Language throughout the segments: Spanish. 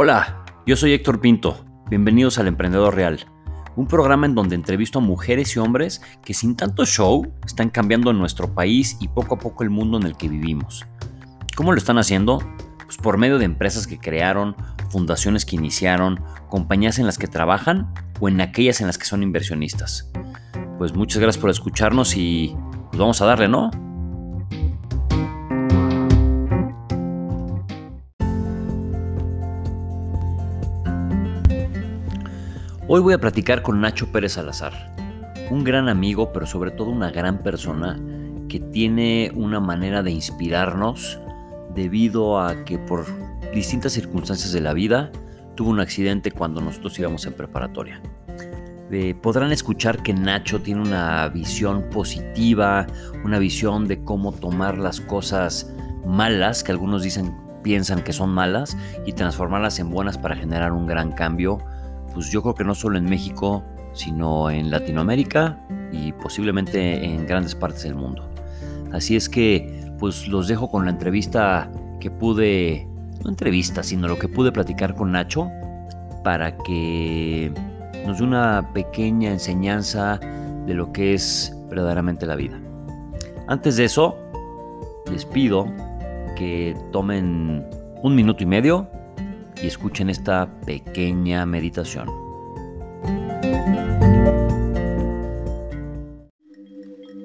Hola, yo soy Héctor Pinto. Bienvenidos al Emprendedor Real, un programa en donde entrevisto a mujeres y hombres que sin tanto show están cambiando nuestro país y poco a poco el mundo en el que vivimos. ¿Cómo lo están haciendo? Pues por medio de empresas que crearon, fundaciones que iniciaron, compañías en las que trabajan o en aquellas en las que son inversionistas. Pues muchas gracias por escucharnos y pues vamos a darle, ¿no? Hoy voy a platicar con Nacho Pérez Salazar, un gran amigo, pero sobre todo una gran persona que tiene una manera de inspirarnos debido a que por distintas circunstancias de la vida tuvo un accidente cuando nosotros íbamos en preparatoria. Eh, podrán escuchar que Nacho tiene una visión positiva, una visión de cómo tomar las cosas malas, que algunos dicen piensan que son malas, y transformarlas en buenas para generar un gran cambio pues yo creo que no solo en México, sino en Latinoamérica y posiblemente en grandes partes del mundo. Así es que pues los dejo con la entrevista que pude, no entrevista, sino lo que pude platicar con Nacho para que nos dé una pequeña enseñanza de lo que es verdaderamente la vida. Antes de eso, les pido que tomen un minuto y medio y escuchen esta pequeña meditación.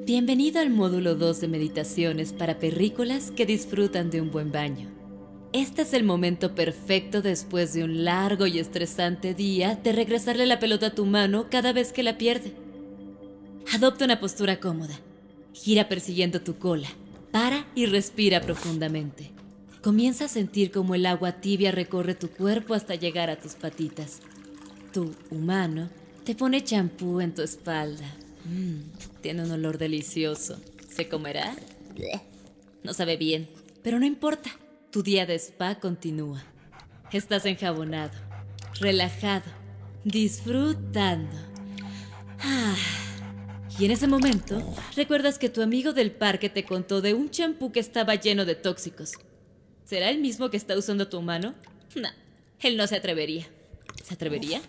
Bienvenido al módulo 2 de meditaciones para perrícolas que disfrutan de un buen baño. Este es el momento perfecto después de un largo y estresante día de regresarle la pelota a tu mano cada vez que la pierde. Adopta una postura cómoda. Gira persiguiendo tu cola. Para y respira profundamente. Comienza a sentir como el agua tibia recorre tu cuerpo hasta llegar a tus patitas. Tu humano te pone champú en tu espalda. Mm, tiene un olor delicioso. ¿Se comerá? No sabe bien, pero no importa. Tu día de spa continúa. Estás enjabonado, relajado, disfrutando. Ah. Y en ese momento, recuerdas que tu amigo del parque te contó de un champú que estaba lleno de tóxicos. ¿Será el mismo que está usando tu mano? No, él no se atrevería. ¿Se atrevería?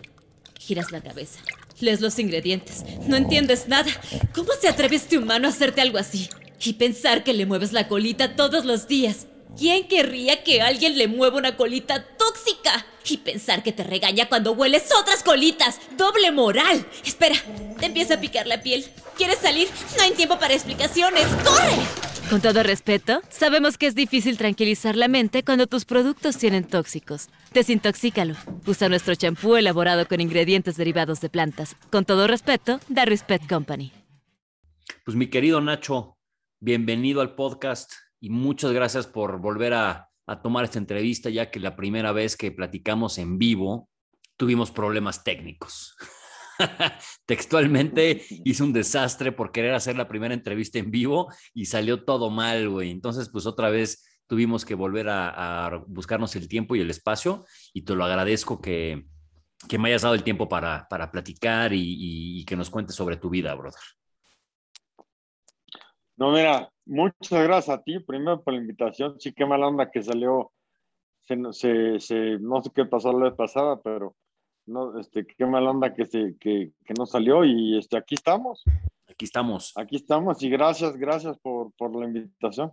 Giras la cabeza. Lees los ingredientes. No entiendes nada. ¿Cómo se atreve este humano a hacerte algo así? Y pensar que le mueves la colita todos los días. ¿Quién querría que alguien le mueva una colita tóxica? Y pensar que te regaña cuando hueles otras colitas. ¡Doble moral! Espera, te empieza a picar la piel. ¿Quieres salir? No hay tiempo para explicaciones. ¡Corre! Con todo respeto, sabemos que es difícil tranquilizar la mente cuando tus productos tienen tóxicos. Desintoxícalo. Usa nuestro champú elaborado con ingredientes derivados de plantas. Con todo respeto, The Respect Company. Pues mi querido Nacho, bienvenido al podcast y muchas gracias por volver a tomar esta entrevista, ya que la primera vez que platicamos en vivo tuvimos problemas técnicos. Textualmente hice un desastre por querer hacer la primera entrevista en vivo y salió todo mal, güey. Entonces, pues otra vez tuvimos que volver a, buscarnos el tiempo y el espacio y te lo agradezco que, que me hayas dado el tiempo para, para platicar y, que nos cuentes sobre tu vida, brother. No, mira, muchas gracias a ti, primero por la invitación. Sí, qué mala onda que salió, se, se, no sé qué pasó la vez pasada, pero no, este, qué mala onda que, se, que, que no salió y este, aquí estamos. Aquí estamos. Aquí estamos y gracias, gracias por, por la invitación.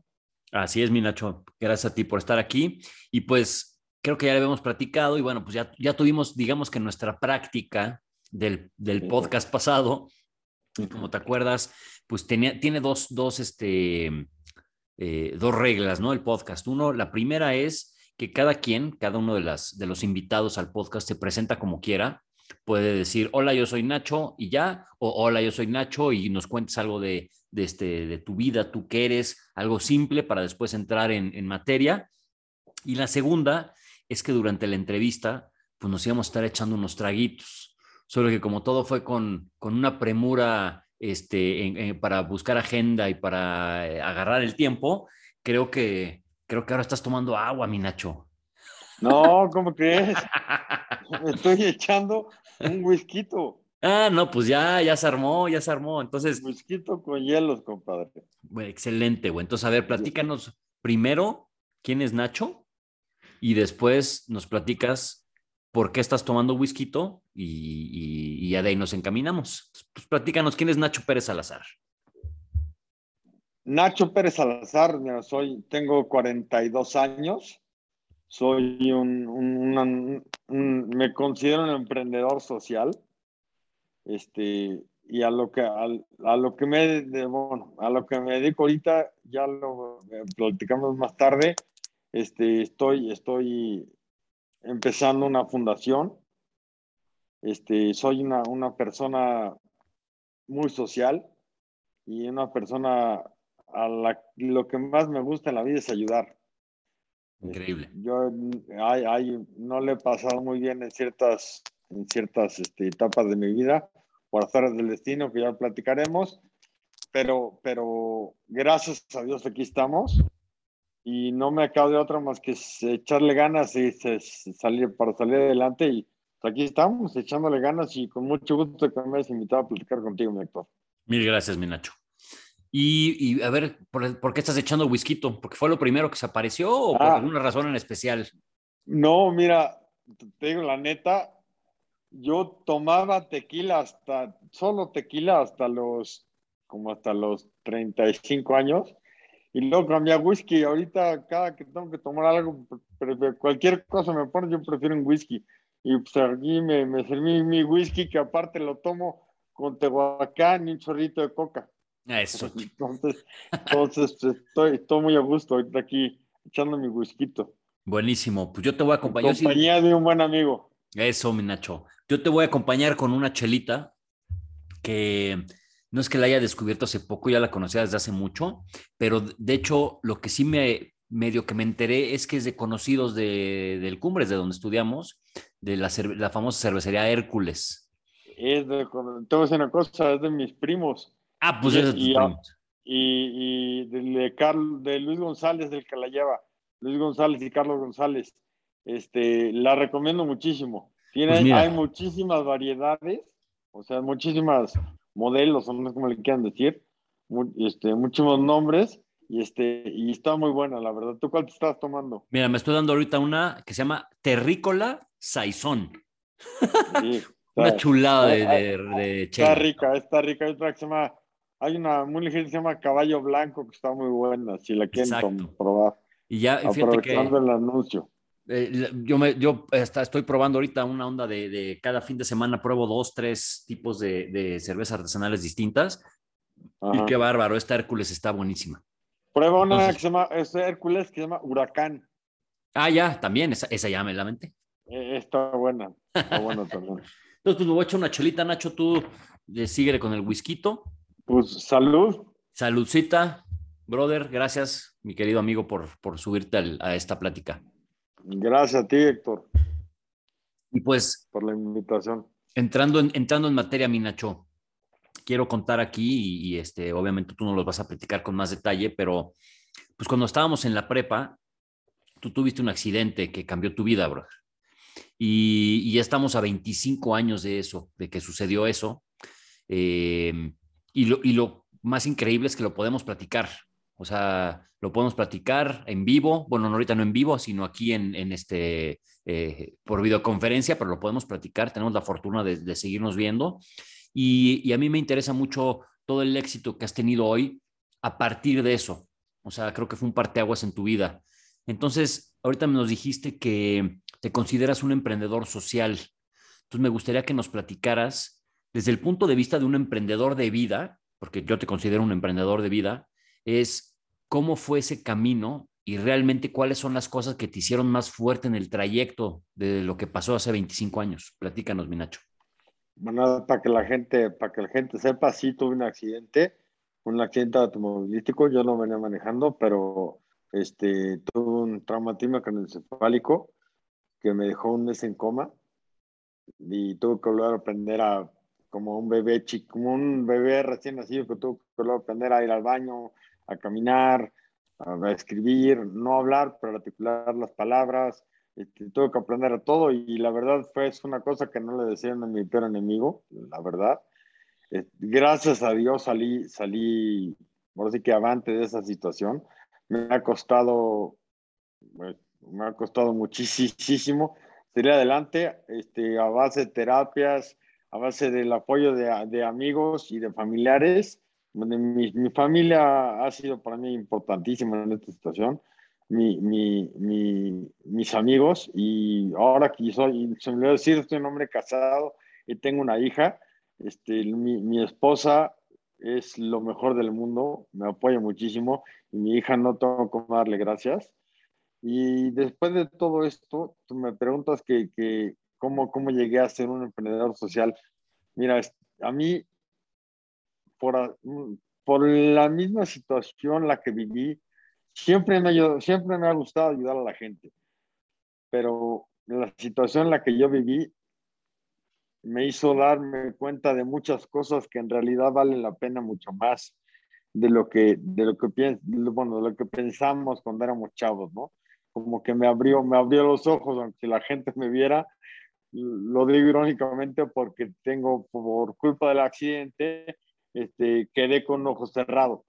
Así es, mi Nacho. Gracias a ti por estar aquí. Y pues creo que ya le habíamos platicado y bueno, pues ya, ya tuvimos, digamos que nuestra práctica del, del podcast pasado, como te acuerdas, pues tenía, tiene dos, dos, este, eh, dos reglas, ¿no? El podcast. Uno, la primera es que cada quien, cada uno de, las, de los invitados al podcast se presenta como quiera. Puede decir, hola, yo soy Nacho y ya, o hola, yo soy Nacho y nos cuentes algo de, de, este, de tu vida, tú qué eres, algo simple para después entrar en, en materia. Y la segunda es que durante la entrevista, pues nos íbamos a estar echando unos traguitos, solo que como todo fue con, con una premura este, para buscar agenda y para eh, agarrar el tiempo, creo que Creo que ahora estás tomando agua, mi Nacho. No, ¿cómo crees? Me estoy echando un whisky. Ah, no, pues ya, ya se armó, ya se armó. Entonces. Whisky con hielos, compadre. excelente, güey. Entonces, a ver, platícanos primero quién es Nacho y después nos platicas por qué estás tomando whisky y, y, ya de ahí nos encaminamos. Pues platícanos, ¿quién es Nacho Pérez Salazar? Nacho Pérez Salazar, soy, tengo 42 años, soy un, me considero un emprendedor social, este, y a lo que, a, lo que me, a lo que me dedico ahorita, ya lo eh, platicamos más tarde, este, estoy, estoy empezando una fundación, este, soy una, una persona muy social y una persona a la, lo que más me gusta en la vida es ayudar. Increíble. Yo no le he pasado muy bien en ciertas, en ciertas este, etapas de mi vida, por hacer del destino, que ya platicaremos, pero, pero gracias a Dios aquí estamos y no me acabo de otra más que echarle ganas y salir para salir adelante y aquí estamos echándole ganas y con mucho gusto que me hayas invitado a platicar contigo, mi actor. Mil gracias, mi Nacho. Y, a ver, ¿por, qué estás echando whisky? ¿Porque fue lo primero que se apareció o por ah. alguna razón en especial? No, mira, te digo la neta, yo tomaba tequila hasta, solo tequila hasta los, como hasta los 35 años. Y luego cambié a whisky. Ahorita, cada que tengo que tomar algo, cualquier cosa me pone, yo prefiero un whisky. Y pues aquí me, me serví mi whisky, que aparte lo tomo con tehuacán y un chorrito de coca. Eso. Entonces, entonces pues, estoy, estoy muy a gusto ahorita aquí echando mi whisky. Buenísimo. Pues yo te voy a acompañar. compañía de un buen amigo. Eso, mi Nacho. Yo te voy a acompañar con una chelita que no es que la haya descubierto hace poco, ya la conocía desde hace mucho, pero de hecho lo que sí me medio que me enteré es que es de conocidos de, del Cumbres, de donde estudiamos, de la, la famosa cervecería Hércules. Es de, te voy a una cosa, es de mis primos. Ah, pues es de tus primos. Y, de, Carlos, de Luis González, del que la lleva, Luis González y Carlos González. Este, la recomiendo muchísimo. Tiene, pues hay muchísimas variedades, o sea, muchísimas modelos, o no sé cómo le quieran decir, este, muchísimos nombres, y, este, y está muy buena, la verdad. ¿Tú cuál te estás tomando? Mira, me estoy dando ahorita una que se llama Terrícola Saizón. una chulada de, de, Está rica, está rica. Hay otra que se llama, hay una muy ligera que se llama Caballo Blanco, que está muy buena, si la quieren probar. Y ya, Aprovechando el anuncio. Eh, yo me, yo estoy probando ahorita una onda de, cada fin de semana pruebo dos, tres tipos de, cervezas artesanales distintas. Y qué bárbaro, esta Hércules está buenísima. Prueba una que se llama, Hércules que se llama Huracán. Ah, ya, también, esa, esa ya me la mente. Eh, está buena, está buena también. Entonces, pues me voy a echar una chelita, Nacho, tú eh, sigue con el whisky. Pues salud. Saludcita, brother, gracias, mi querido amigo, por, por subirte a esta plática. Gracias a ti, Héctor. Y pues. Por la invitación. Entrando en, entrando en materia, mi Nacho, quiero contar aquí, y, este, obviamente tú no los vas a platicar con más detalle, pero pues cuando estábamos en la prepa, tú tuviste un accidente que cambió tu vida, brother. Y, ya estamos a 25 años de eso, de que sucedió eso. Eh, y, lo, y lo más increíble es que lo podemos platicar. O sea, lo podemos platicar en vivo, bueno, no ahorita no en vivo, sino aquí en, este, eh, por videoconferencia, pero lo podemos platicar, tenemos la fortuna de, seguirnos viendo. Y, a mí me interesa mucho todo el éxito que has tenido hoy a partir de eso. O sea, creo que fue un parteaguas en tu vida. Entonces, ahorita nos dijiste que te consideras un emprendedor social. Entonces, me gustaría que nos platicaras desde el punto de vista de un emprendedor de vida, porque yo te considero un emprendedor de vida, es cómo fue ese camino y realmente cuáles son las cosas que te hicieron más fuerte en el trayecto de lo que pasó hace 25 años. Platícanos, Minacho. Bueno, para que la gente, para que la gente sepa, sí tuve un accidente, un accidente automovilístico, yo no venía manejando, pero este, tuve un traumatismo craneoencefálico que me dejó un mes en coma y tuve que volver a aprender a, como un bebé chico, como un bebé recién nacido que tuve que aprender a ir al baño, a caminar, a escribir, no hablar, pero articular las palabras. Este, tuve que aprender a todo y la verdad fue es una cosa que no le decían a mi peor enemigo, la verdad. gracias a Dios salí, salí, por sí que avante de esa situación. Me ha costado, pues, me ha costado muchísimo. salir adelante este, a base de terapias, a base del apoyo de, de amigos y de familiares. Mi, mi, familia ha sido para mí importantísima en esta situación. Mi, mi, mis amigos y ahora que soy, se me olvidó decir, estoy un hombre casado y tengo una hija. Este, mi, esposa es lo mejor del mundo, me apoya muchísimo y mi hija no tengo cómo darle gracias. Y después de todo esto, tú me preguntas que, que cómo, cómo llegué a ser un emprendedor social. Mira, a mí, por, por la misma situación la que viví, siempre me, siempre me ha gustado ayudar a la gente. Pero la situación en la que yo viví me hizo darme cuenta de muchas cosas que en realidad valen la pena mucho más de lo que, de lo que, bueno, de lo que pensamos cuando éramos chavos, ¿no? Como que me abrió, me abrió los ojos, aunque la gente me viera, lo digo irónicamente porque tengo, por culpa del accidente, este, quedé con ojos cerrados.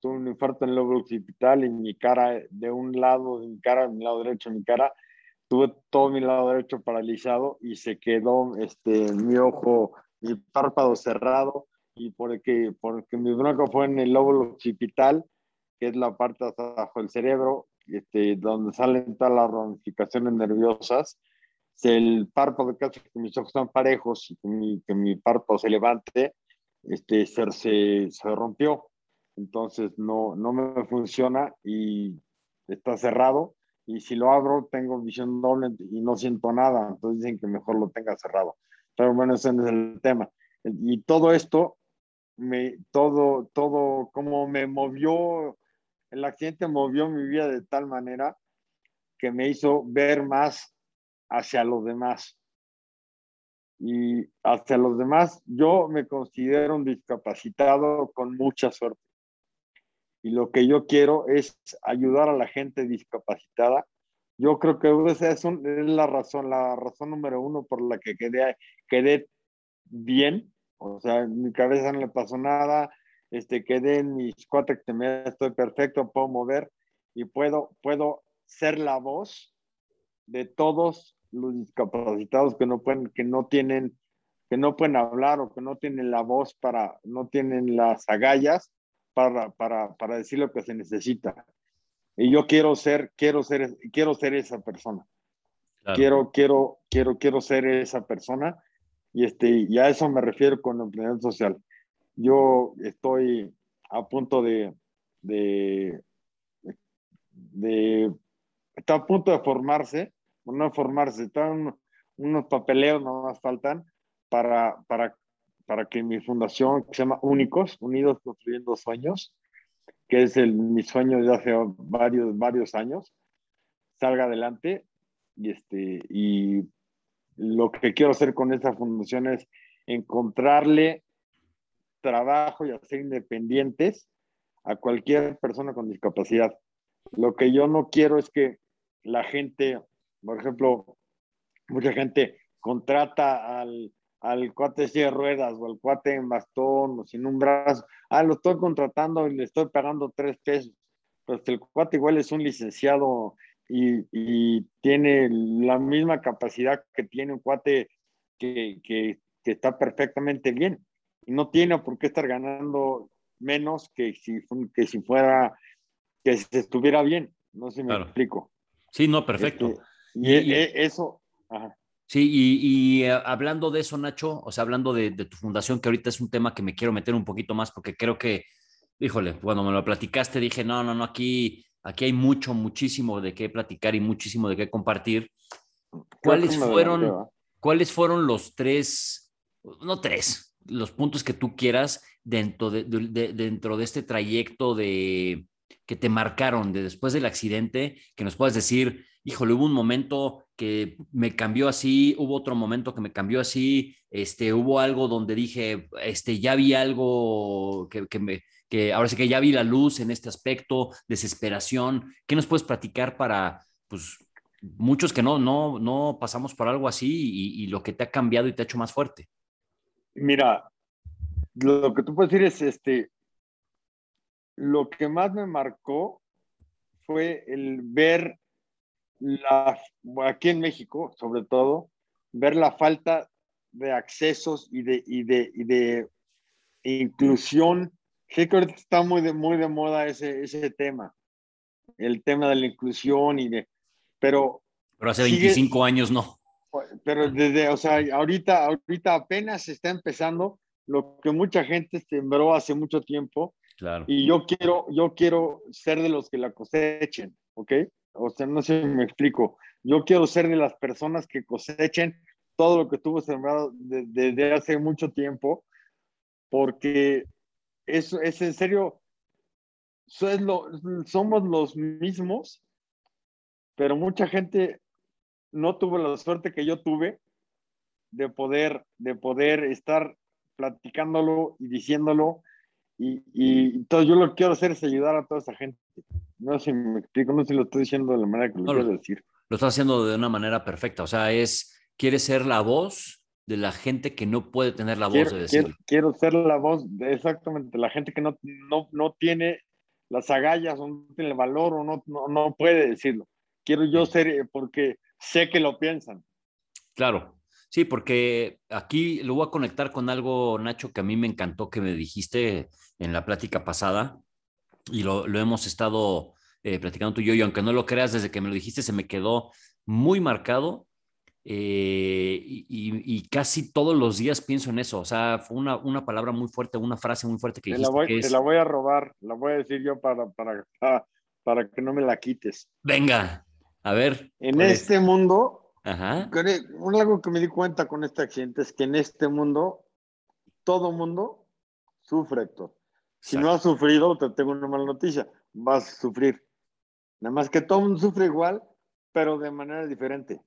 Tuve un infarto en el lóbulo occipital y mi cara, de un lado de mi cara, mi lado derecho de mi cara, tuve todo mi lado derecho paralizado y se quedó este, mi ojo, mi párpado cerrado y porque, porque mi bronca fue en el lóbulo occipital, que es la parte abajo del cerebro, este, donde salen todas las ramificaciones nerviosas. El párpado que hace que mis ojos están parejos y que mi, que mi párpado se levante, este, se, se, se rompió. Entonces no, no me funciona y está cerrado y si lo abro tengo visión doble y no siento nada, entonces dicen que mejor lo tenga cerrado. Pero bueno, ese es el tema. Y todo esto, me, todo, todo, como me movió, el accidente movió mi vida de tal manera que me hizo ver más hacia los demás. Y hacia los demás, yo me considero un discapacitado con mucha suerte y lo que yo quiero es ayudar a la gente discapacitada. Yo creo que esa es, la razón, la razón número uno por la que quedé, quedé bien. O sea, en mi cabeza no le pasó nada. Este, quedé en mis cuatro me estoy perfecto, puedo mover y puedo, puedo ser la voz de todos los discapacitados que no pueden, que no tienen, que no pueden hablar o que no tienen la voz para, no tienen las agallas para, para, para decir lo que se necesita. Y yo quiero ser, quiero ser, quiero ser esa persona. Quiero, quiero, quiero, quiero ser esa persona. Y, este, y a eso me refiero con emprendimiento social. Yo estoy a punto de, de, de, está a punto de formarse, no formarse, están unos papeleos, no más faltan, para, para para que mi fundación, que se llama Únicos, Unidos Construyendo Sueños, que es el, mi sueño de hace varios, varios años, salga adelante. Y, este, y lo que quiero hacer con esta fundación es encontrarle trabajo y hacer independientes a cualquier persona con discapacidad. Lo que yo no quiero es que la gente, por ejemplo, mucha gente contrata al, al cuate de ruedas o al cuate en bastón o sin un brazo, ah, lo estoy contratando y le estoy pagando tres pesos. Pues el cuate igual es un licenciado y, y tiene la misma capacidad que tiene un cuate que, que, que, está perfectamente bien. Y no tiene por qué estar ganando menos que si, que si fuera, que si estuviera bien. No sé si me explico. Sí, no, perfecto. Este, y, y, e, eso, ajá. Sí, y, eh, hablando de eso, Nacho, o sea, hablando de, tu fundación, que ahorita es un tema que me quiero meter un poquito más porque creo que, híjole, cuando me lo platicaste dije, no, no, no, aquí, aquí hay mucho, muchísimo de qué platicar y muchísimo de qué compartir. ¿Cuáles fueron, ¿cuáles fueron los tres, no tres, los puntos que tú quieras dentro de, dentro de este trayecto de que te marcaron de después del accidente, que nos puedas decir, híjole, hubo un momento que me cambió así, hubo otro momento que me cambió así, este, hubo algo donde dije, este, ya vi algo que, que me, que ahora sí que ya vi la luz en este aspecto, desesperación. ¿Qué nos puedes platicar para, pues, muchos que no, no, no pasamos por algo así y, y lo que te ha cambiado y te ha hecho más fuerte? Mira, lo que tú puedes decir es, este, lo que más me marcó fue el ver la, aquí en México, sobre todo, ver la falta de accesos y de, y de, y de inclusión. Creo que está muy de, muy de moda ese, ese tema, el tema de la inclusión y de, pero... Pero hace 25 años no. Pero desde, o sea, ahorita, ahorita apenas está empezando lo que mucha gente sembró hace mucho tiempo. Claro. Y yo quiero, yo quiero ser de los que la cosechen, ¿ok? O sea, no sé si me explico. Yo quiero ser de las personas que cosechen todo lo que tuvo sembrado desde hace mucho tiempo, porque eso es en serio, somos los mismos, pero mucha gente no tuvo la suerte que yo tuve de poder, de poder estar platicándolo y diciéndolo. Y, y entonces yo lo que quiero hacer es ayudar a toda esa gente. No sé si me explico, no sé si lo estoy diciendo de la manera que lo quiero decir. Lo estás haciendo de una manera perfecta. O sea, es, quieres ser la voz de la gente que no puede tener la voz de decir. Quiero, ser la voz de exactamente la gente que no, no, no tiene las agallas o no tiene el valor o no, no, no puede decirlo. Quiero yo ser, eh, porque sé que lo piensan. Claro, sí, porque aquí lo voy a conectar con algo, Nacho, que a mí me encantó que me dijiste en la plática pasada y lo, lo hemos estado eh, platicando tú y yo, y aunque no lo creas, desde que me lo dijiste se me quedó muy marcado eh, y, y, casi todos los días pienso en eso. O sea, fue una, una palabra muy fuerte, una frase muy fuerte que dijiste. Te la voy, que te la voy a robar, la voy a decir yo para, para, para que no me la quites. Venga, a ver. En este es? mundo, Ajá. algo que me di cuenta con este accidente es que en este mundo, todo mundo sufre, Héctor. Si Exacto. no has sufrido, te tengo una mala noticia, vas a sufrir. Nada más que todo mundo sufre igual, pero de manera diferente.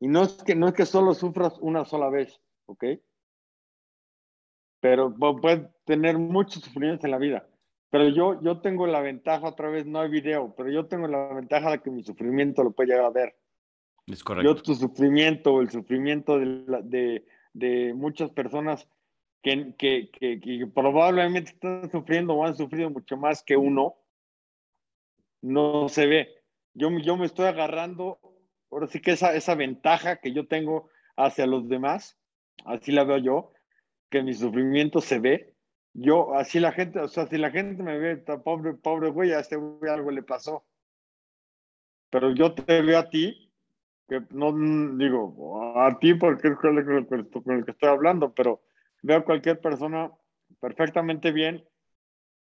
Y no es que, no es que solo sufras una sola vez, ¿ok? Pero puedes tener muchos sufrimientos en la vida. Pero yo, yo tengo la ventaja, otra vez no hay video, pero yo tengo la ventaja de que mi sufrimiento lo puede llegar a ver. Es correcto. Yo tu sufrimiento, el sufrimiento de, de, de muchas personas que, que, que, que, probablemente están sufriendo o han sufrido mucho más que uno, no se ve. Yo, yo me estoy agarrando ahora sí que esa, esa ventaja que yo tengo hacia los demás, así la veo yo, que mi sufrimiento se ve. Yo, así la gente, o sea, si la gente me ve, pobre, pobre güey, a este güey algo le pasó. Pero yo te veo a ti, que no digo a ti porque es con el, que estoy hablando, pero veo a cualquier persona perfectamente bien,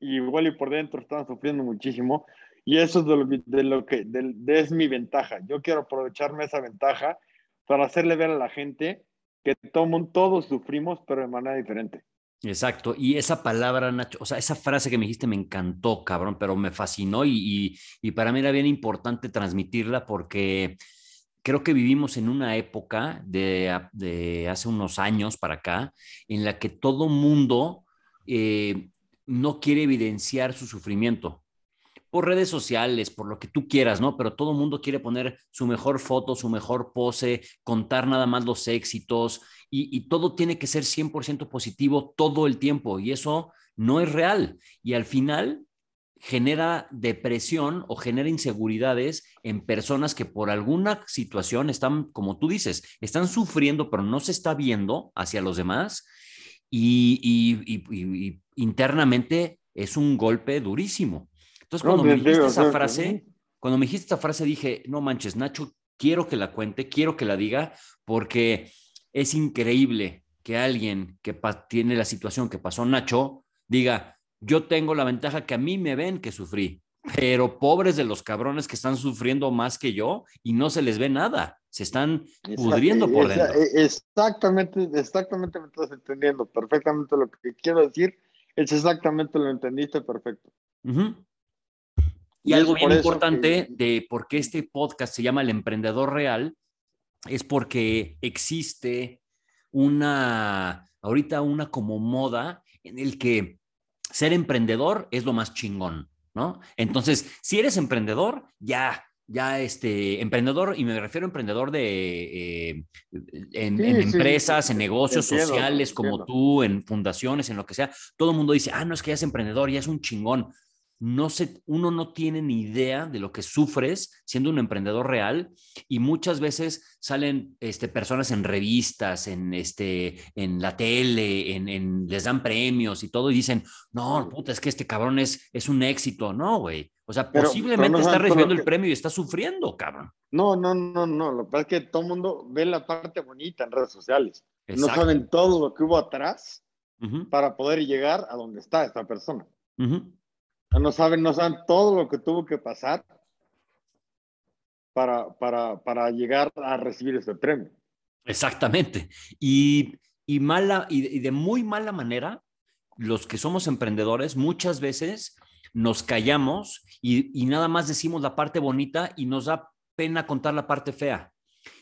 y igual y por dentro están sufriendo muchísimo, y eso es de lo, de lo que de, de es mi ventaja. Yo quiero aprovecharme esa ventaja para hacerle ver a la gente que todo, todos sufrimos, pero de manera diferente. Exacto. Y esa palabra, Nacho, o sea, esa frase que me dijiste me encantó, cabrón, pero me fascinó y, y, y para mí era bien importante transmitirla porque creo que vivimos en una época de, hace unos años para acá en la que todo mundo eh, no quiere evidenciar su sufrimiento por redes sociales, por lo que tú quieras, ¿no? Pero todo mundo quiere poner su mejor foto, su mejor pose, contar nada más los éxitos y, y todo tiene que ser 100% positivo todo el tiempo y eso no es real. Y al final genera depresión o genera inseguridades en personas que por alguna situación están, como tú dices, están sufriendo, pero no se está viendo hacia los demás y, y, y, y internamente es un golpe durísimo. Entonces, cuando no, me dijiste esa frase, cuando me dijiste esa frase, dije, no manches, Nacho, quiero que la cuente, quiero que la diga, porque es increíble que alguien que tiene la situación que pasó Nacho diga, yo tengo la ventaja que a mí me ven que sufrí, pero pobres de los cabrones que están sufriendo más que yo y no se les ve nada, se están pudriendo por dentro. Exactamente, exactamente me estás entendiendo perfectamente lo que quiero decir, es exactamente lo entendiste perfecto. Uh -huh. Y, y algo bien importante que... de por qué este podcast se llama El Emprendedor Real es porque existe una, ahorita una como moda en el que ser emprendedor es lo más chingón, ¿no? Entonces, si eres emprendedor, ya, ya este, emprendedor, y me refiero a emprendedor de, eh, en, sí, en, empresas, sí, en negocios entiendo, sociales como entiendo. tú, en fundaciones, en lo que sea, todo el mundo dice, ah, no es que ya es emprendedor, ya es un chingón. No se, uno no tiene ni idea de lo que sufres siendo un emprendedor real y muchas veces salen este, personas en revistas, en, este, en la tele, en, les dan premios y todo y dicen, no, puta, es que este cabrón es, es un éxito. No, güey. O sea, posiblemente está recibiendo el premio y está sufriendo, cabrón. No, no, no, no. Lo que pasa es que todo el mundo ve la parte bonita en redes sociales. No saben todo lo que hubo atrás para poder llegar a donde está esta persona. No saben, no saben todo lo que tuvo que pasar para, para, para llegar a recibir ese premio. Exactamente. Y, y mala, y, de muy mala manera, los que somos emprendedores muchas veces nos callamos y, y, nada más decimos la parte bonita y nos da pena contar la parte fea.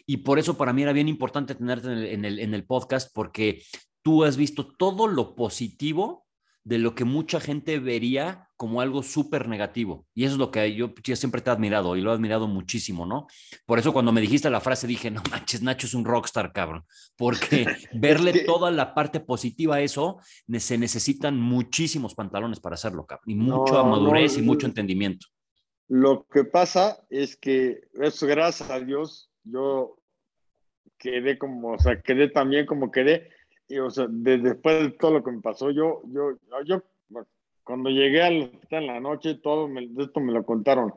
Y por eso para mí era bien importante tenerte en el, en el podcast porque tú has visto todo lo positivo de lo que mucha gente vería como algo súper negativo. Y eso es lo que yo, siempre te he admirado y lo he admirado muchísimo, ¿no? Por eso cuando me dijiste la frase dije, no manches, Nacho es un rockstar, cabrón. Porque verle toda la parte positiva a eso, se necesitan muchísimos pantalones para hacerlo, cabrón. Y mucha madurez y mucho entendimiento. Lo que pasa es que, eso gracias a Dios, yo quedé como, o sea, quedé también como quedé y, o sea, después de todo lo que me pasó, yo, yo, yo, cuando llegué al hospital en la noche, todo esto me lo contaron.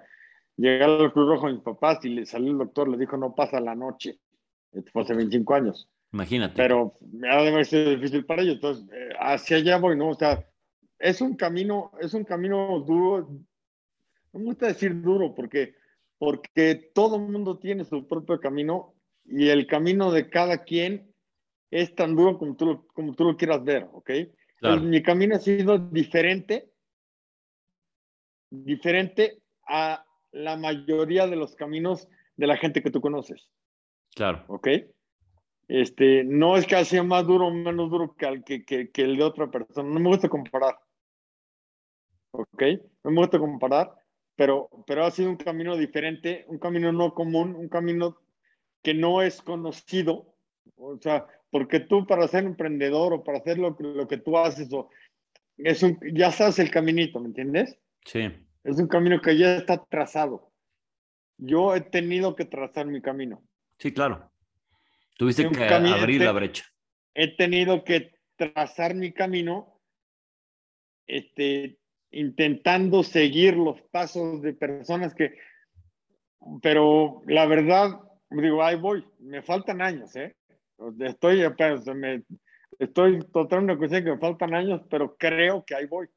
Llegué al Cruz Rojo a mis papás y le salió el doctor, le dijo, no pasa la noche. Esto fue hace 25 años. Imagínate. Pero me ha de ser difícil para ellos. Entonces, eh, hacia allá voy, ¿no? O sea, es un camino, es un camino duro. No me gusta decir duro porque, porque todo el mundo tiene su propio camino y el camino de cada quien es tan duro como tú, como tú lo quieras ver, ¿ok? mi camino ha sido diferente, diferente a la mayoría de los caminos de la gente que tú conoces. Claro. ¿Ok? Este, no es que sea más duro o menos duro que, que, que, que, el de otra persona. No me gusta comparar. ¿Ok? No me gusta comparar, pero, pero ha sido un camino diferente, un camino no común, un camino que no es conocido. O sea, porque tú para ser emprendedor o para hacer lo, lo que tú haces, o, es un, ya sabes el caminito, ¿me entiendes? Sí. Es un camino que ya está trazado. Yo he tenido que trazar mi camino. Sí, claro. Tuviste que abrir la brecha. He tenido que trazar mi camino, este, intentando seguir los pasos de personas que, pero la verdad, digo, ahí voy, me faltan años, ¿eh? Estoy, me, estoy totalmente que me faltan años, pero creo que ahí voy.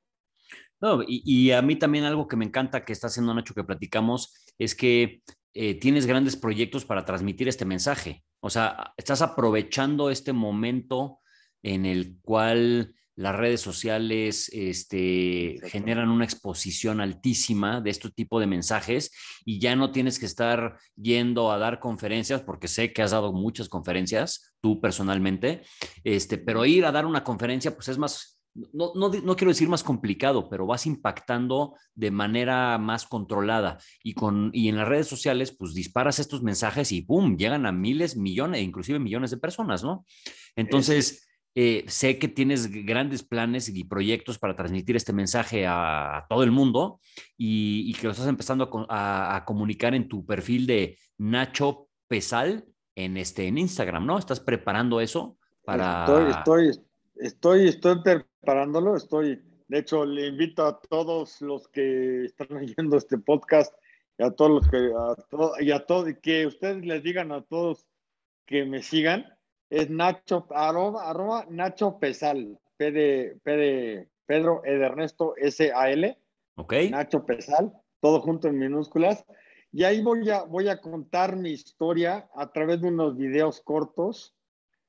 No, y, a mí también algo que me encanta que está haciendo Nacho que platicamos es que eh, tienes grandes proyectos para transmitir este mensaje. O sea, estás aprovechando este momento en el cual las redes sociales este, generan una exposición altísima de este tipo de mensajes y ya no tienes que estar yendo a dar conferencias, porque sé que has dado muchas conferencias, tú personalmente, este, pero ir a dar una conferencia, pues es más, no, no, no, quiero decir más complicado, pero vas impactando de manera más controlada y, con, y en las redes sociales, pues disparas estos mensajes y ¡pum! llegan a miles, millones, inclusive millones de personas, ¿no? Entonces... Eh, sé que tienes grandes planes y proyectos para transmitir este mensaje a, todo el mundo y, que lo estás empezando a, comunicar en tu perfil de Nacho Pesal en, este, en Instagram, ¿no? ¿Estás preparando eso para...? Estoy, estoy, estoy, estoy preparándolo, estoy... De hecho, le invito a todos los que están oyendo este podcast y a todos los que... A y a todos, que ustedes les digan a todos que me sigan es Nacho, arroba, arroba Nacho Pesal, P de, P de Pedro Ed Ernesto S-A-L. Ok. Nacho Pesal, todo junto en minúsculas. Y ahí voy a, voy a contar mi historia a través de unos videos cortos.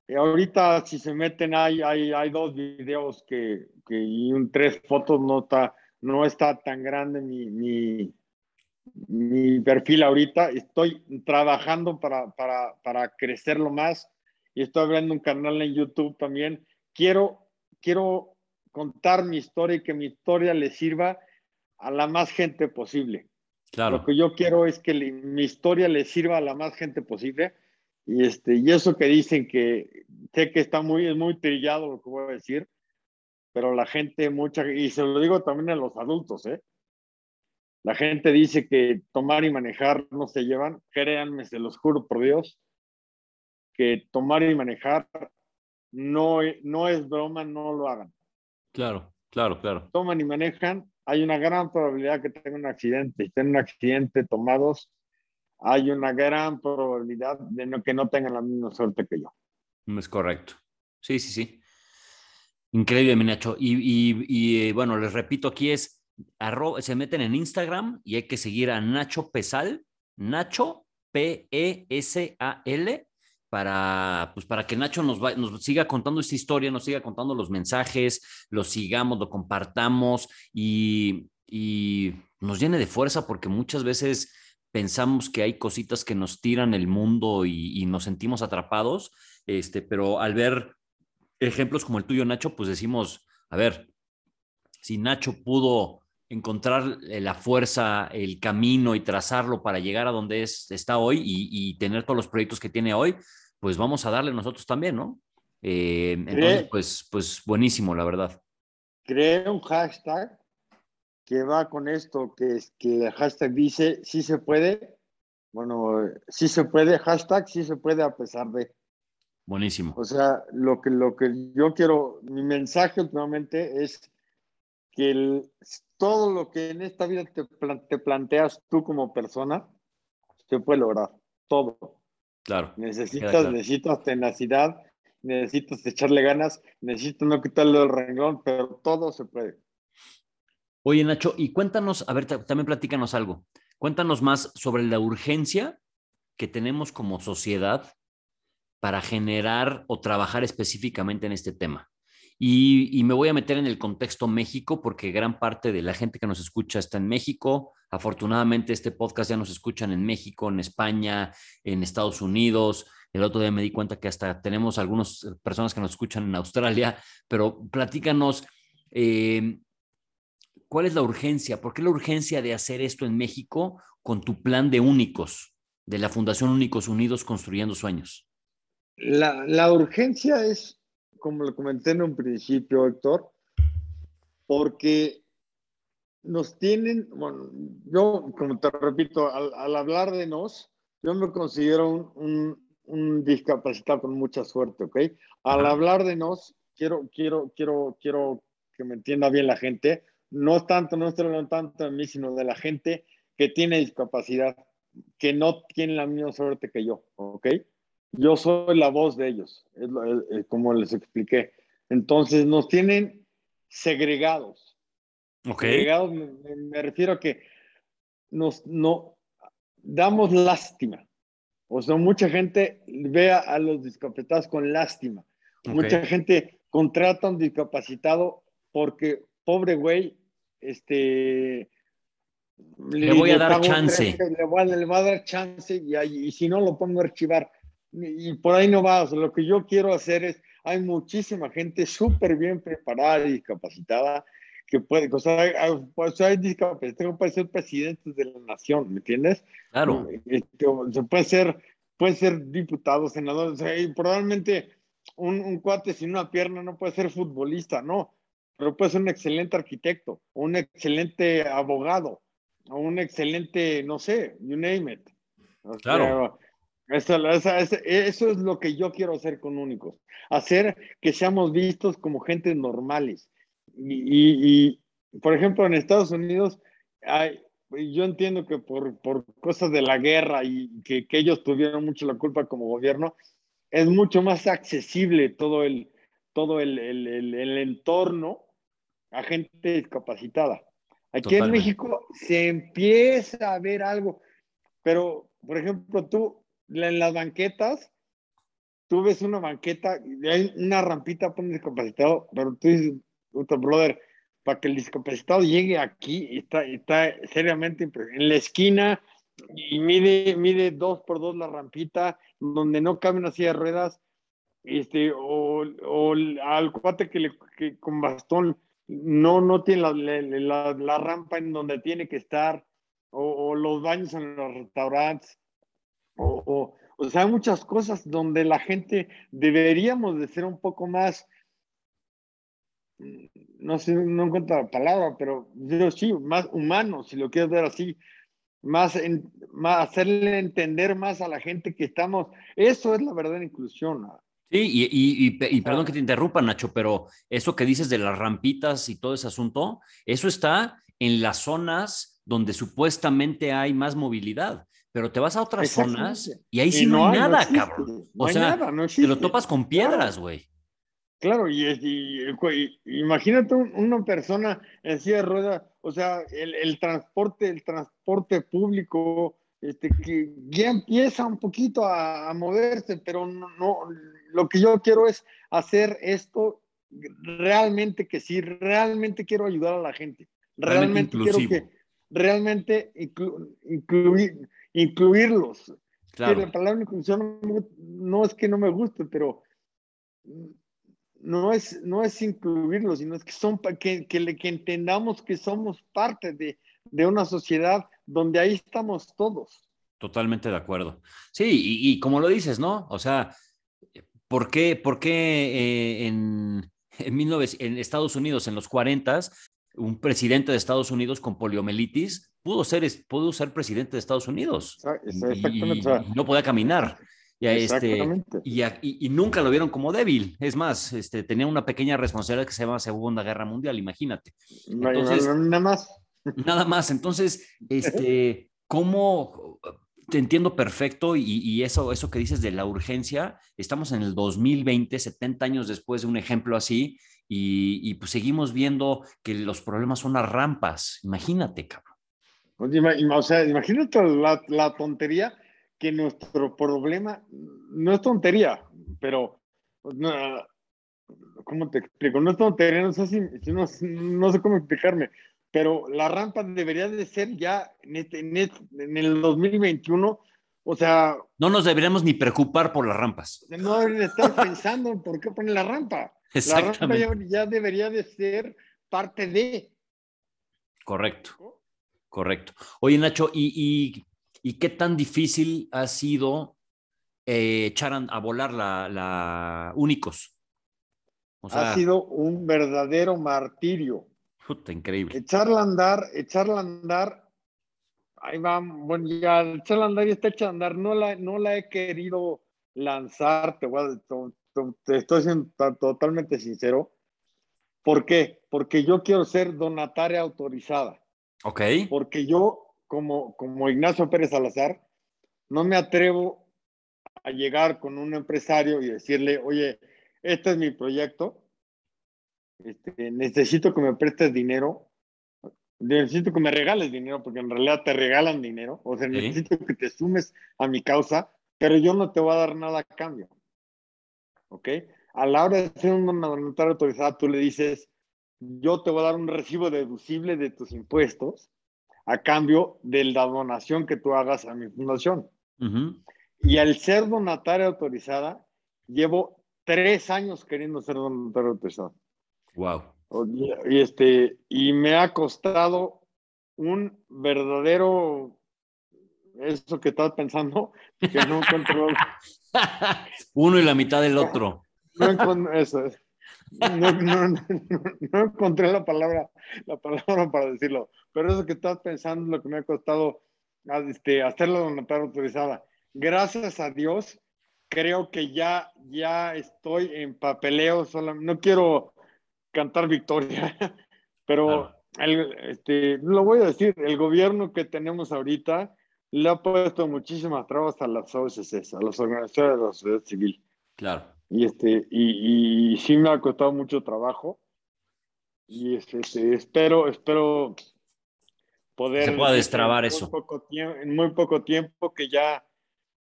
Y ahorita, si se meten, hay, hay, hay dos videos que, que, y un, tres fotos, no está, no está tan grande mi, mi, mi perfil ahorita. Estoy trabajando para, para, para crecerlo más y estoy abriendo un canal en YouTube también. Quiero, quiero contar mi historia y que mi historia le sirva a la más gente posible. Claro. Lo que yo quiero es que mi historia le sirva a la más gente posible. Y, este, y eso que dicen que sé que está muy, es muy trillado lo que voy a decir, pero la gente, mucha, y se lo digo también a los adultos, ¿eh? La gente dice que tomar y manejar no se llevan. Créanme, se los juro por Dios, que tomar y manejar no, no es broma, no lo hagan. Claro, claro, claro. Toman y manejan, hay una gran probabilidad que tengan un accidente. Si tienen un accidente tomados, hay una gran probabilidad de que no tengan la misma suerte que yo. Es correcto. Sí, sí, sí. Increíble, mi Nacho. Y, eh, bueno, les repito, aquí es, se meten en Instagram y hay que seguir a Nacho Pesal, Nacho P-E-S-A-L, para, pues para que Nacho nos, nos siga contando esta historia, nos siga contando los mensajes, lo sigamos, lo compartamos y, y nos llene de fuerza porque muchas veces pensamos que hay cositas que nos tiran el mundo y, y nos sentimos atrapados, este, pero al ver ejemplos como el tuyo, Nacho, pues decimos, a ver, si Nacho pudo encontrar eh, la fuerza, el camino y trazarlo para llegar a donde es, está hoy y, tener todos los proyectos que tiene hoy, pues vamos a darle nosotros también, ¿no? Eh, entonces, pues, pues buenísimo, la verdad. Creé un hashtag que va con esto, que, es, que el hashtag dice, sí se puede, bueno, sí se puede, hashtag sí se puede a pesar de. Buenísimo. O sea, lo que, lo que yo quiero, mi mensaje últimamente es que todo lo que en esta vida te, te, planteas tú como persona, se puede lograr, todo. Claro. Necesitas, necesitas tenacidad, necesitas echarle ganas, necesitas no quitarle el renglón, pero todo se puede. Oye, Nacho, y cuéntanos, a ver, también platícanos algo. Cuéntanos más sobre la urgencia que tenemos como sociedad para generar o trabajar específicamente en este tema. Y, me voy a meter en el contexto México porque gran parte de la gente que nos escucha está en México. Afortunadamente este podcast ya nos escuchan en México, en España, en Estados Unidos. El otro día me di cuenta que hasta tenemos algunas personas que nos escuchan en Australia, pero platícanos, eh, ¿cuál es la urgencia? ¿Por qué la urgencia de hacer esto en México con tu plan de únicos, de la Fundación Únicos Unidos Construyendo Sueños? La, urgencia es, como lo comenté en un principio, Héctor, porque nos tienen, bueno, yo, como te repito, al, hablar de nos, yo me considero un, discapacitado con mucha suerte, ¿ok? Al hablar de nos, quiero, quiero, quiero, quiero que me entienda bien la gente, no tanto, no estoy hablando tanto de mí, sino de la gente que tiene discapacidad, que no tiene la misma suerte que yo, ¿ok? Yo soy la voz de ellos, es como les expliqué. Entonces nos tienen segregados. Ok. Segregados me, refiero a que nos no damos lástima. O sea, mucha gente ve a, los discapacitados con lástima. Mucha gente contrata a un discapacitado porque, pobre güey, este, le, voy a dar chance. le, voy, a dar chance y, y, si no lo pongo a archivar y por ahí no va. lo que yo quiero hacer es, hay muchísima gente súper bien preparada y capacitada que puede, o sea, hay, pues hay discapacitados puede ser presidente de la nación, ¿me entiendes? Claro. Este, se puede ser, puede ser diputado, senador, o sea, y probablemente un, un, cuate sin una pierna no puede ser futbolista, no, pero puede ser un excelente arquitecto, un excelente abogado, o un excelente, no sé, you name it. claro. Eso, es lo que yo quiero hacer con Únicos, hacer que seamos vistos como gente normales. Y, por ejemplo, en Estados Unidos, hay, yo entiendo que por, por, cosas de la guerra y que, que, ellos tuvieron mucho la culpa como gobierno, es mucho más accesible todo el, todo el, el, el, entorno a gente discapacitada. Aquí en México se empieza a ver algo, pero, por ejemplo, tú en las banquetas, tú ves una banqueta, hay una rampita para un discapacitado, pero tú dices, brother, para que el discapacitado llegue aquí, está, está seriamente en la esquina y mide, mide dos por dos la rampita, donde no cabe una silla de ruedas, este, o, o al cuate que, le, que con bastón no, no tiene la, la, la, rampa en donde tiene que estar, o, o los baños en los restaurantes, o, o, sea, hay muchas cosas donde la gente deberíamos de ser un poco más no sé, no encuentro la palabra, pero yo sí, más humano, si lo quieres ver así, más, más hacerle entender más a la gente que estamos, eso es la verdadera inclusión. Sí, y, y, perdón que te interrumpa, Nacho, pero eso que dices de las rampitas y todo ese asunto, eso está en las zonas donde supuestamente hay más movilidad, pero te vas a otras zonas y ahí sí no, hay nada, cabrón. o sea, te lo topas con piedras, güey. Claro, y, y, imagínate una persona en silla de rueda, o sea, el, transporte, el transporte público, este, que ya empieza un poquito a, moverse, pero no, lo que yo quiero es hacer esto realmente que sí, realmente quiero ayudar a la gente, realmente, quiero que, realmente incluir, incluirlos. Claro. la palabra inclusión no es que no me guste, pero no es, no es incluirlos, sino es que, son, que, que, que entendamos que somos parte de, de, una sociedad donde ahí estamos todos. Totalmente de acuerdo. Sí, y, y como lo dices, ¿no? O sea, ¿por qué, por qué eh, en, en, en Estados Unidos, en los 40, un presidente de Estados Unidos con poliomielitis pudo ser, pudo ser presidente de Estados Unidos? Y, no podía caminar. Y, este, y, y, nunca lo vieron como débil. Es más, este, tenía una pequeña responsabilidad que se llama Segunda Guerra Mundial, imagínate. Entonces, nada más. Nada más. Entonces, este, ¿cómo? Te entiendo perfecto y, eso, eso que dices de la urgencia, estamos en el 2020, 70 años después de un ejemplo así, y, pues seguimos viendo que los problemas son las rampas. Imagínate, cabrón. O sea, imagínate la, la tontería que nuestro problema no es tontería, pero no, ¿cómo te explico? No es tontería, no sé, si, no, no, sé cómo explicarme, pero la rampa debería de ser ya en, este, en, este, en el 2021, o sea... No nos deberíamos ni preocupar por las rampas. No deberíamos estar pensando en por qué poner la rampa. La rampa ya, debería de ser parte de... Correcto, correcto. Oye, Nacho, y ¿Y qué tan difícil ha sido eh, echar a, volar la, Únicos? ha sido un verdadero martirio. Puta, increíble. Echarla a andar, echarla a andar. Ahí va, bueno, ya echarla a andar y está echando a andar. No la, no la he querido lanzar, te, te estoy siendo totalmente sincero. ¿Por qué? Porque yo quiero ser donataria autorizada. Ok. Porque yo como, como Ignacio Pérez Salazar, no me atrevo a llegar con un empresario y decirle, oye, este es mi proyecto, este, necesito que me prestes dinero, necesito que me regales dinero, porque en realidad te regalan dinero, o sea, necesito que te sumes a mi causa, pero yo no te voy a dar nada a cambio. ¿Ok? A la hora de hacer una voluntaria autorizada, tú le dices, yo te voy a dar un recibo deducible de tus impuestos a cambio de la donación que tú hagas a mi fundación. Y al ser donataria autorizada, llevo tres años queriendo ser donataria autorizada. Wow. Y, este, y me ha costado un verdadero, eso que estás pensando, que no encuentro. Uno y la mitad del otro. No encuentro eso. No, no, no, encontré la palabra, la palabra para decirlo, pero eso que estás pensando es lo que me ha costado ah, este, hacerlo donataria autorizada. Gracias a Dios, creo que ya, ya estoy en papeleo, solo, no quiero cantar victoria, pero este, lo voy a decir, el gobierno que tenemos ahorita le ha puesto muchísimas trabas a las OSCs, a los organizadores de la sociedad civil. Claro. Y, este, y, y sí me ha costado mucho trabajo. Y este, este espero, espero poder... Se pueda destrabar en eso. Muy poco tiempo, en muy poco tiempo que ya,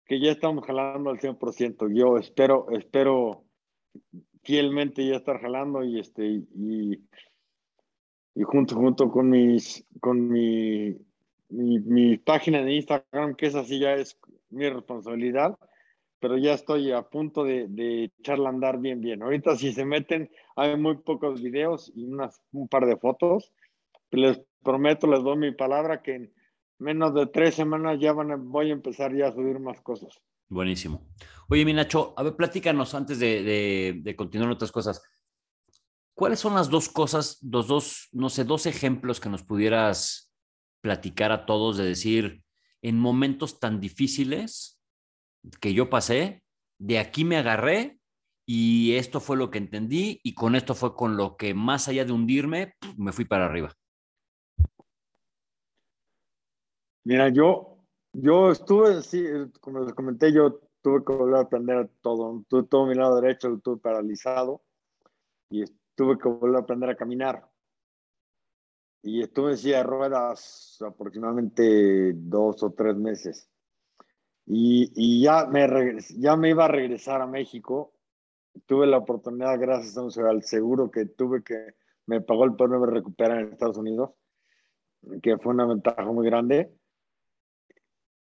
que ya estamos jalando al 100%. Yo espero, espero fielmente ya estar jalando y este y, y junto junto con mis con mi, mi, mi página de Instagram que esa sí ya es mi responsabilidad pero ya estoy a punto de, de echarla a andar bien, bien. Ahorita si se meten, hay muy pocos videos y unas, un par de fotos. Les prometo, les doy mi palabra que en menos de tres semanas ya van a, voy a empezar ya a subir más cosas. Buenísimo. Oye, mi Nacho, a ver, platícanos antes de, de, de continuar otras cosas. ¿cuáles son las dos cosas, los dos, no sé, dos ejemplos que nos pudieras platicar a todos de decir, en momentos tan difíciles que yo pasé, de aquí me agarré y esto fue lo que entendí y con esto fue con lo que más allá de hundirme, me fui para arriba? Mira, yo, yo estuve, sí, como les comenté, yo tuve que volver a aprender todo. Todo mi lado derecho, lo tuve paralizado y tuve que volver a aprender a caminar. Y estuve en silla de ruedas aproximadamente dos o tres meses. Y, y ya, me ya me iba a regresar a México. Tuve la oportunidad, gracias al seguro que tuve que me pagó el poderme recuperar en Estados Unidos, que fue una ventaja muy grande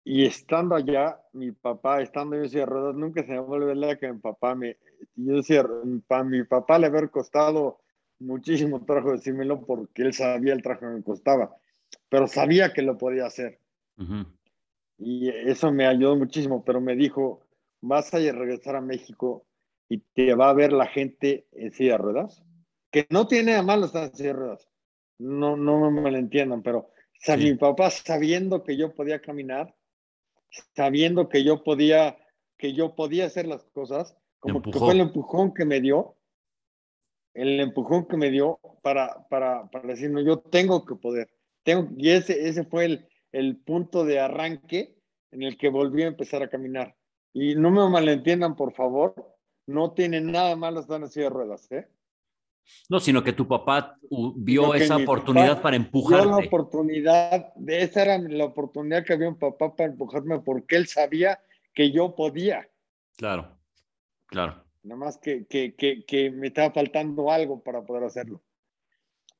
y estando allá, mi papá, estando yo en silla de ruedas, nunca se me a que mi papá me, yo decía, para mi papá le haber costado muchísimo trabajo decírmelo porque él sabía el trabajo que me costaba, pero sabía que lo podía hacer. Y eso me ayudó muchísimo, pero me dijo, vas a regresar a México y te va a ver la gente en silla de ruedas, que no tiene a malo estar en silla de ruedas, no, no me malentiendan, pero mi papá sabiendo que yo podía caminar, sabiendo que yo podía, que yo podía hacer las cosas, como que fue el empujón que me dio, el empujón que me dio para, para, para decirme, yo tengo que poder. Tengo, y ese, ese fue el, el punto de arranque en el que volví a empezar a caminar. Y no me malentiendan, por favor, no tiene nada malo estar en silla de ruedas, ¿eh? No, sino que tu papá vio esa oportunidad para empujarte. Vio la oportunidad, de esa era la oportunidad que había un papá para empujarme porque él sabía que yo podía. Claro, claro. Nada más que, que, que, que me estaba faltando algo para poder hacerlo.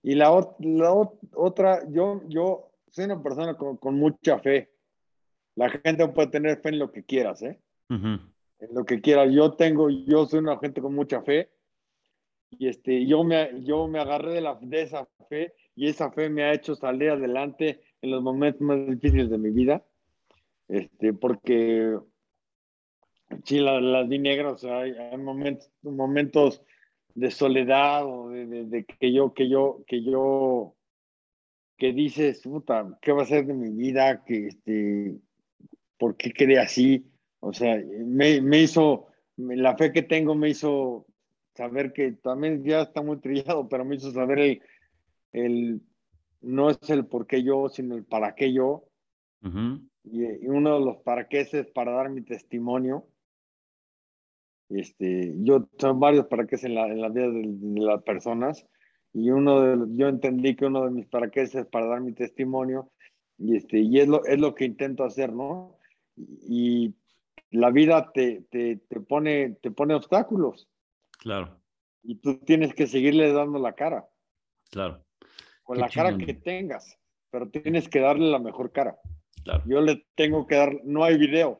Y la, la otra, yo, yo soy una persona con, con, mucha fe. La gente puede tener fe en lo que quieras, ¿eh? En lo que quieras. Yo tengo, yo soy una gente con mucha fe y este, yo, me, yo me agarré de, la, de esa fe y esa fe me ha hecho salir adelante en los momentos más difíciles de mi vida, este, porque sí, las la vi negras, hay, momentos, momentos de soledad o de, que yo, que yo, que yo, que dices, puta, ¿qué va a ser de mi vida? Que, este, ¿Por qué quedé así? O sea, me, me hizo, la fe que tengo me hizo saber que también ya está muy trillado, pero me hizo saber el, el no es el por qué yo, sino el para qué yo. y, uno de los para qué es para dar mi testimonio. Este, yo son varios para qué en la, en la vida de, las personas y uno de yo entendí que uno de mis para qué es para dar mi testimonio y este y es lo es lo que intento hacer, ¿no? Y, la vida te, te, te pone te pone obstáculos Claro. Y tú tienes que seguirle dando la cara. Claro. Con la cara que tengas, pero tienes que darle la mejor cara. Claro. Yo le tengo que dar, no hay video,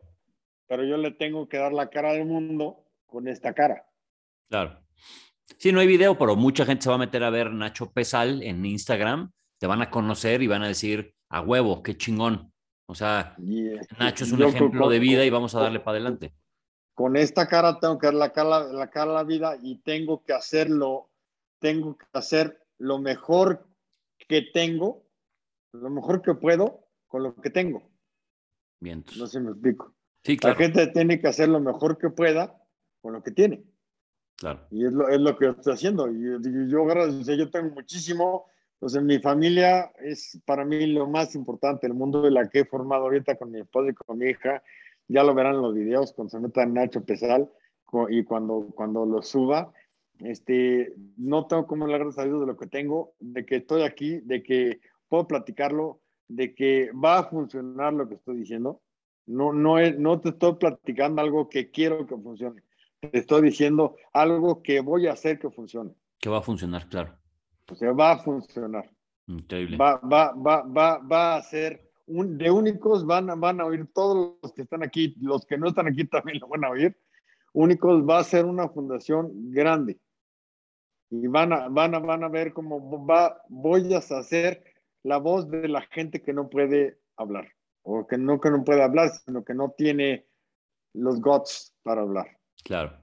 pero yo le tengo que dar la cara del mundo con esta cara. Claro. Sí, no hay video, pero mucha gente se va a meter a ver Nacho Pesal en Instagram, te van a conocer y van a decir, a huevo, qué chingón. O sea, Nacho es un ejemplo de vida y vamos a darle para adelante con esta cara tengo que dar la cara, la cara a la vida y tengo que hacerlo, tengo que hacer lo mejor que tengo, lo mejor que puedo con lo que tengo. Bien. No sé si me explico. Sí, claro. La gente tiene que hacer lo mejor que pueda con lo que tiene. Claro. Y es lo, es lo que estoy haciendo. Y yo, yo, gracias yo tengo muchísimo. Pues en mi familia es para mí lo más importante, el mundo de la que he formado ahorita con mi esposa y con mi hija ya lo verán en los videos cuando se meta Nacho Pesal y cuando, cuando lo suba. Este, no tengo como la gracia de lo que tengo, de que estoy aquí, de que puedo platicarlo, de que va a funcionar lo que estoy diciendo. No, no, es, no te estoy platicando algo que quiero que funcione. Te estoy diciendo algo que voy a hacer que funcione. Que va a funcionar, claro. O sea, va a funcionar. Increíble. Va, va, va, va, va a ser de únicos van, van a oír todos los que están aquí, los que no están aquí también lo van a oír. Únicos va a ser una fundación grande y van a, van a, van a ver cómo va, voy a hacer la voz de la gente que no puede hablar o que no que no puede hablar, sino que no tiene los guts para hablar. Claro.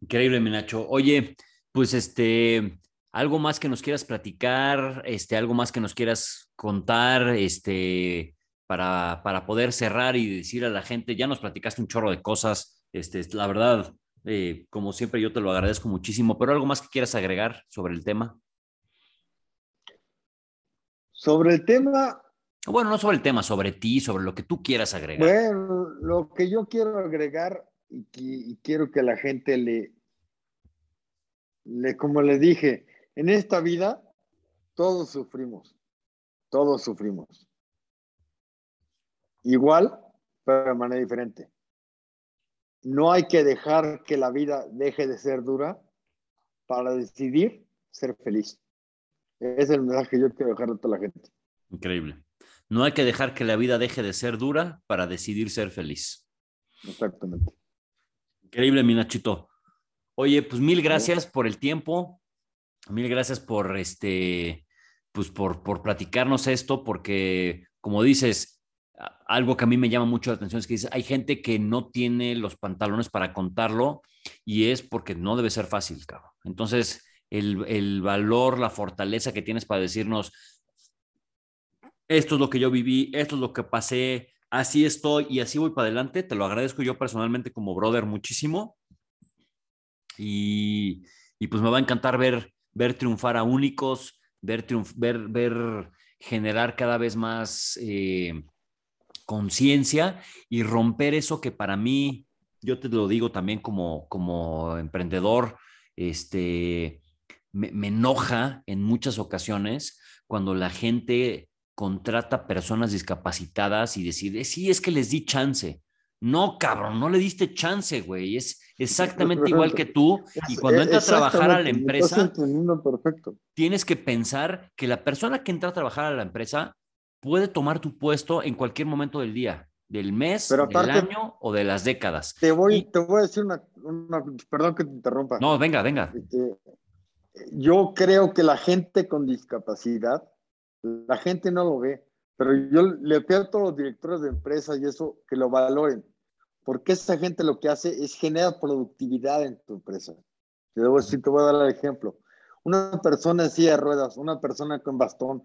Increíble, Minacho. Oye, pues este, algo más que nos quieras platicar, este, algo más que nos quieras contar, este, para, para poder cerrar y decir a la gente, ya nos platicaste un chorro de cosas, este, la verdad, eh, como siempre yo te lo agradezco muchísimo, pero algo más que quieras agregar sobre el tema. Sobre el tema. Bueno, no sobre el tema, sobre ti, sobre lo que tú quieras agregar. Bueno, lo que yo quiero agregar y, quiero que la gente le, le, como le dije, en esta vida todos sufrimos, todos sufrimos. Igual, pero de manera diferente. No hay que dejar que la vida deje de ser dura para decidir ser feliz. Es el mensaje que yo quiero dejar a toda la gente. Increíble. No hay que dejar que la vida deje de ser dura para decidir ser feliz. Exactamente. Increíble, mi Nachito. Oye, pues mil gracias por el tiempo. Mil gracias por este, pues por, por platicarnos esto, porque como dices, algo que a mí me llama mucho la atención es que dice, hay gente que no tiene los pantalones para contarlo y es porque no debe ser fácil, cabrón. Entonces, el, valor, la fortaleza que tienes para decirnos, esto es lo que yo viví, esto es lo que pasé, así estoy y así voy para adelante. Te lo agradezco yo personalmente como brother muchísimo. Y, pues me va a encantar ver, ver triunfar a únicos, ver, ver, ver generar cada vez más eh, conciencia y romper eso que para mí, yo te lo digo también como, como emprendedor, este, me, enoja en muchas ocasiones cuando la gente contrata personas discapacitadas y decide, sí, es que les di chance. No, cabrón, no le diste chance, güey. Es exactamente igual que tú. Y cuando entras a trabajar a la empresa, tienes que pensar que la persona que entra a trabajar a la empresa puede tomar tu puesto en cualquier momento del día, del mes, del año o de las décadas. Te voy, te voy a decir una, perdón que te interrumpa. No, venga, venga. Este, yo creo que la gente con discapacidad, la gente no lo ve, pero yo le pido a todos los directores de empresas y eso que lo valoren, porque esa gente lo que hace es generar productividad en tu empresa. Te, debo decir, te voy a dar el ejemplo. Una persona en silla de ruedas, una persona con bastón,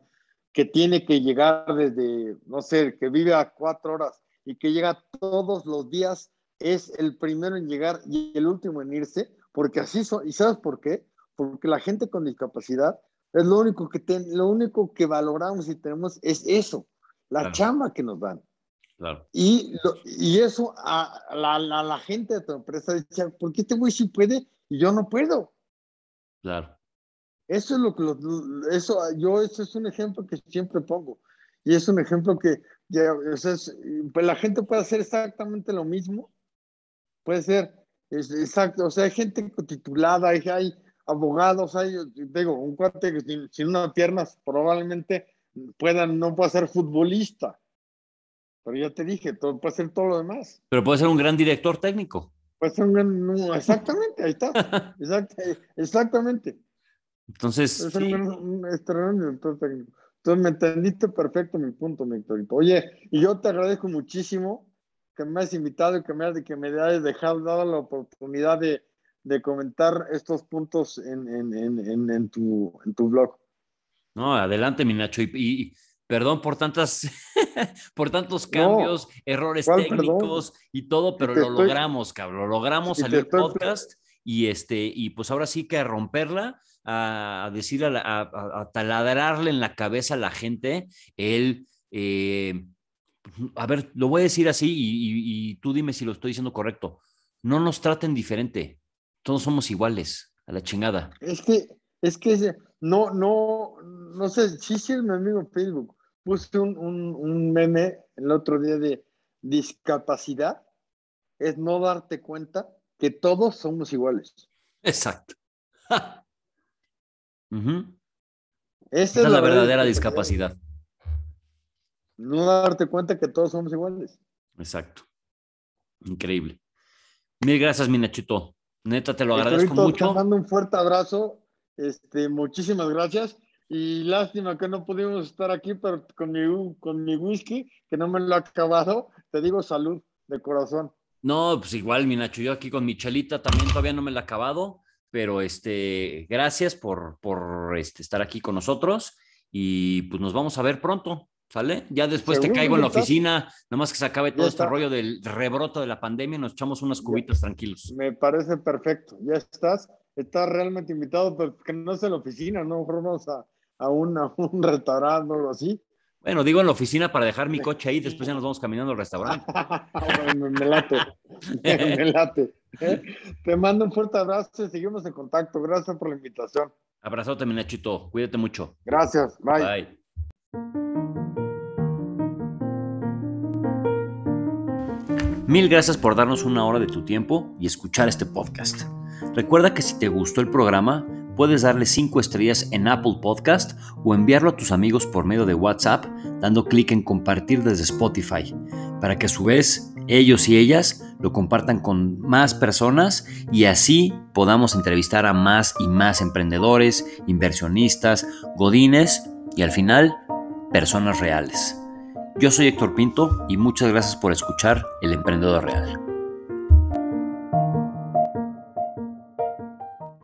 que tiene que llegar desde, no sé, que vive a cuatro horas y que llega todos los días, es el primero en llegar y el último en irse, porque así son. ¿Y sabes por qué? porque la gente con discapacidad es lo único que, lo único que valoramos y tenemos es eso, la chamba que nos dan. Claro. Y, y eso a la, la, gente de tu empresa dice, ¿por qué este güey sí puede y yo no puedo? Claro. Eso es lo que, eso, yo, eso es un ejemplo que siempre pongo. Y es un ejemplo que, ya, pues la gente puede hacer exactamente lo mismo. Puede ser, exacto, o sea, hay gente titulada, hay, hay abogados, hay, digo, un cuate que sin, sin unas piernas probablemente pueda, no pueda ser futbolista. Pero ya te dije, todo, puede ser todo lo demás. Pero puede ser un gran director técnico. Puede ser un gran, exactamente, ahí está. exactamente. Entonces. Ser un, gran director técnico. Entonces me entendiste perfecto mi punto, mi Oye, y yo te agradezco muchísimo que me hayas invitado y que me, que me hayas dejado, dado la oportunidad de, de comentar estos puntos en, en, en, tu, en tu blog. No, adelante, mi Nacho. Y, perdón por tantas, por tantos cambios, errores técnicos y todo, pero lo logramos, cabrón. Lo logramos, salió el podcast y este, y pues ahora sí que a romperla, a, decir, a, taladrarle en la cabeza a la gente el. Eh, a ver, lo voy a decir así y, y tú dime si lo estoy diciendo correcto. No nos traten diferente todos somos iguales, a la chingada. Es que, es que no, no, no sé, sí, sí mi amigo Facebook. Puse un, un, meme el otro día de discapacidad, es no darte cuenta que todos somos iguales. Exacto. Esa es la, verdadera discapacidad. No darte cuenta que todos somos iguales. Exacto. Increíble. Mil gracias, mi Nachito. Neta, te lo agradezco mucho. Te mando un fuerte abrazo. Este, muchísimas gracias. Y lástima que no pudimos estar aquí, pero con mi, con mi whisky, que no me lo ha acabado, te digo salud de corazón. No, pues igual, mi Nacho, yo aquí con mi chelita también todavía no me la he acabado. pero este, gracias por, por este, estar aquí con nosotros y pues nos vamos a ver pronto. ¿Sale? Ya después te caigo en la oficina, nomás que se acabe todo este rollo del rebroto de la pandemia, nos echamos unas cubitas tranquilos. Me parece perfecto, ya estás, estás realmente invitado, pero que no es en la oficina, ¿no? Vamos a, a, un, un restaurante o algo así. Bueno, digo en la oficina para dejar mi coche ahí, después ya nos vamos caminando al restaurante. me, late, me late. ¿eh? Te mando un fuerte abrazo y seguimos en contacto. Gracias por la invitación. Abrazote, mi Nachito. Cuídate mucho. Gracias. Bye. Bye. Mil gracias por darnos una hora de tu tiempo y escuchar este podcast. Recuerda que si te gustó el programa, puedes darle 5 estrellas en Apple Podcast o enviarlo a tus amigos por medio de WhatsApp dando clic en compartir desde Spotify, para que a su vez ellos y ellas lo compartan con más personas y así podamos entrevistar a más y más emprendedores, inversionistas, godines y al final personas reales. Yo soy Héctor Pinto y muchas gracias por escuchar El Emprendedor Real.